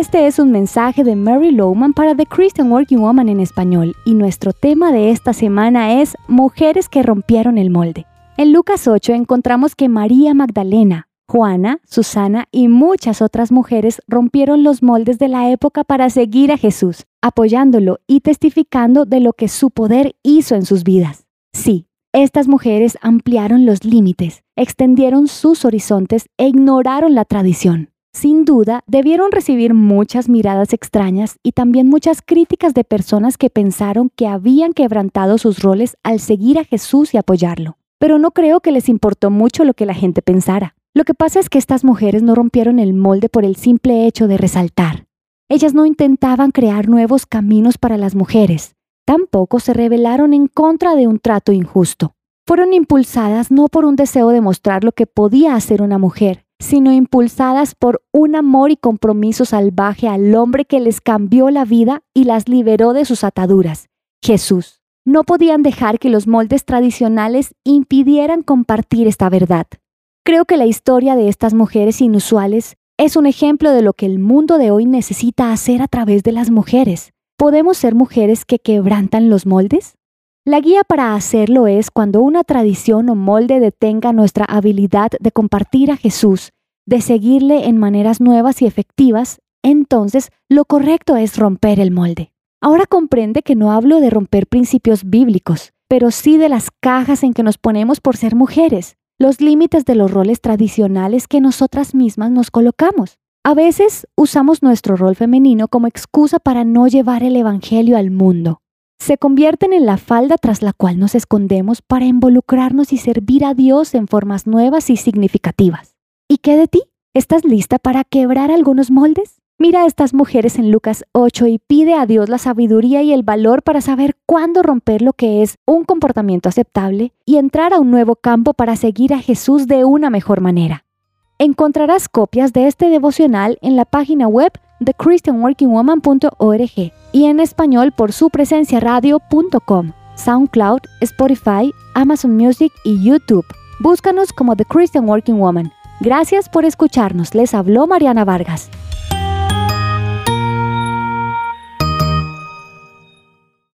Este es un mensaje de Mary Lowman para The Christian Working Woman en español y nuestro tema de esta semana es Mujeres que rompieron el molde. En Lucas 8 encontramos que María Magdalena, Juana, Susana y muchas otras mujeres rompieron los moldes de la época para seguir a Jesús, apoyándolo y testificando de lo que su poder hizo en sus vidas. Sí, estas mujeres ampliaron los límites, extendieron sus horizontes e ignoraron la tradición. Sin duda, debieron recibir muchas miradas extrañas y también muchas críticas de personas que pensaron que habían quebrantado sus roles al seguir a Jesús y apoyarlo. Pero no creo que les importó mucho lo que la gente pensara. Lo que pasa es que estas mujeres no rompieron el molde por el simple hecho de resaltar. Ellas no intentaban crear nuevos caminos para las mujeres. Tampoco se rebelaron en contra de un trato injusto. Fueron impulsadas no por un deseo de mostrar lo que podía hacer una mujer, sino impulsadas por un amor y compromiso salvaje al hombre que les cambió la vida y las liberó de sus ataduras, Jesús. No podían dejar que los moldes tradicionales impidieran compartir esta verdad. Creo que la historia de estas mujeres inusuales es un ejemplo de lo que el mundo de hoy necesita hacer a través de las mujeres. ¿Podemos ser mujeres que quebrantan los moldes? La guía para hacerlo es cuando una tradición o molde detenga nuestra habilidad de compartir a Jesús, de seguirle en maneras nuevas y efectivas, entonces lo correcto es romper el molde. Ahora comprende que no hablo de romper principios bíblicos, pero sí de las cajas en que nos ponemos por ser mujeres, los límites de los roles tradicionales que nosotras mismas nos colocamos. A veces usamos nuestro rol femenino como excusa para no llevar el Evangelio al mundo se convierten en la falda tras la cual nos escondemos para involucrarnos y servir a Dios en formas nuevas y significativas. ¿Y qué de ti? ¿Estás lista para quebrar algunos moldes? Mira a estas mujeres en Lucas 8 y pide a Dios la sabiduría y el valor para saber cuándo romper lo que es un comportamiento aceptable y entrar a un nuevo campo para seguir a Jesús de una mejor manera. Encontrarás copias de este devocional en la página web de christianworkingwoman.org y en español por su presencia radio.com, SoundCloud, Spotify, Amazon Music y YouTube. Búscanos como The Christian Working Woman. Gracias por escucharnos. Les habló Mariana Vargas.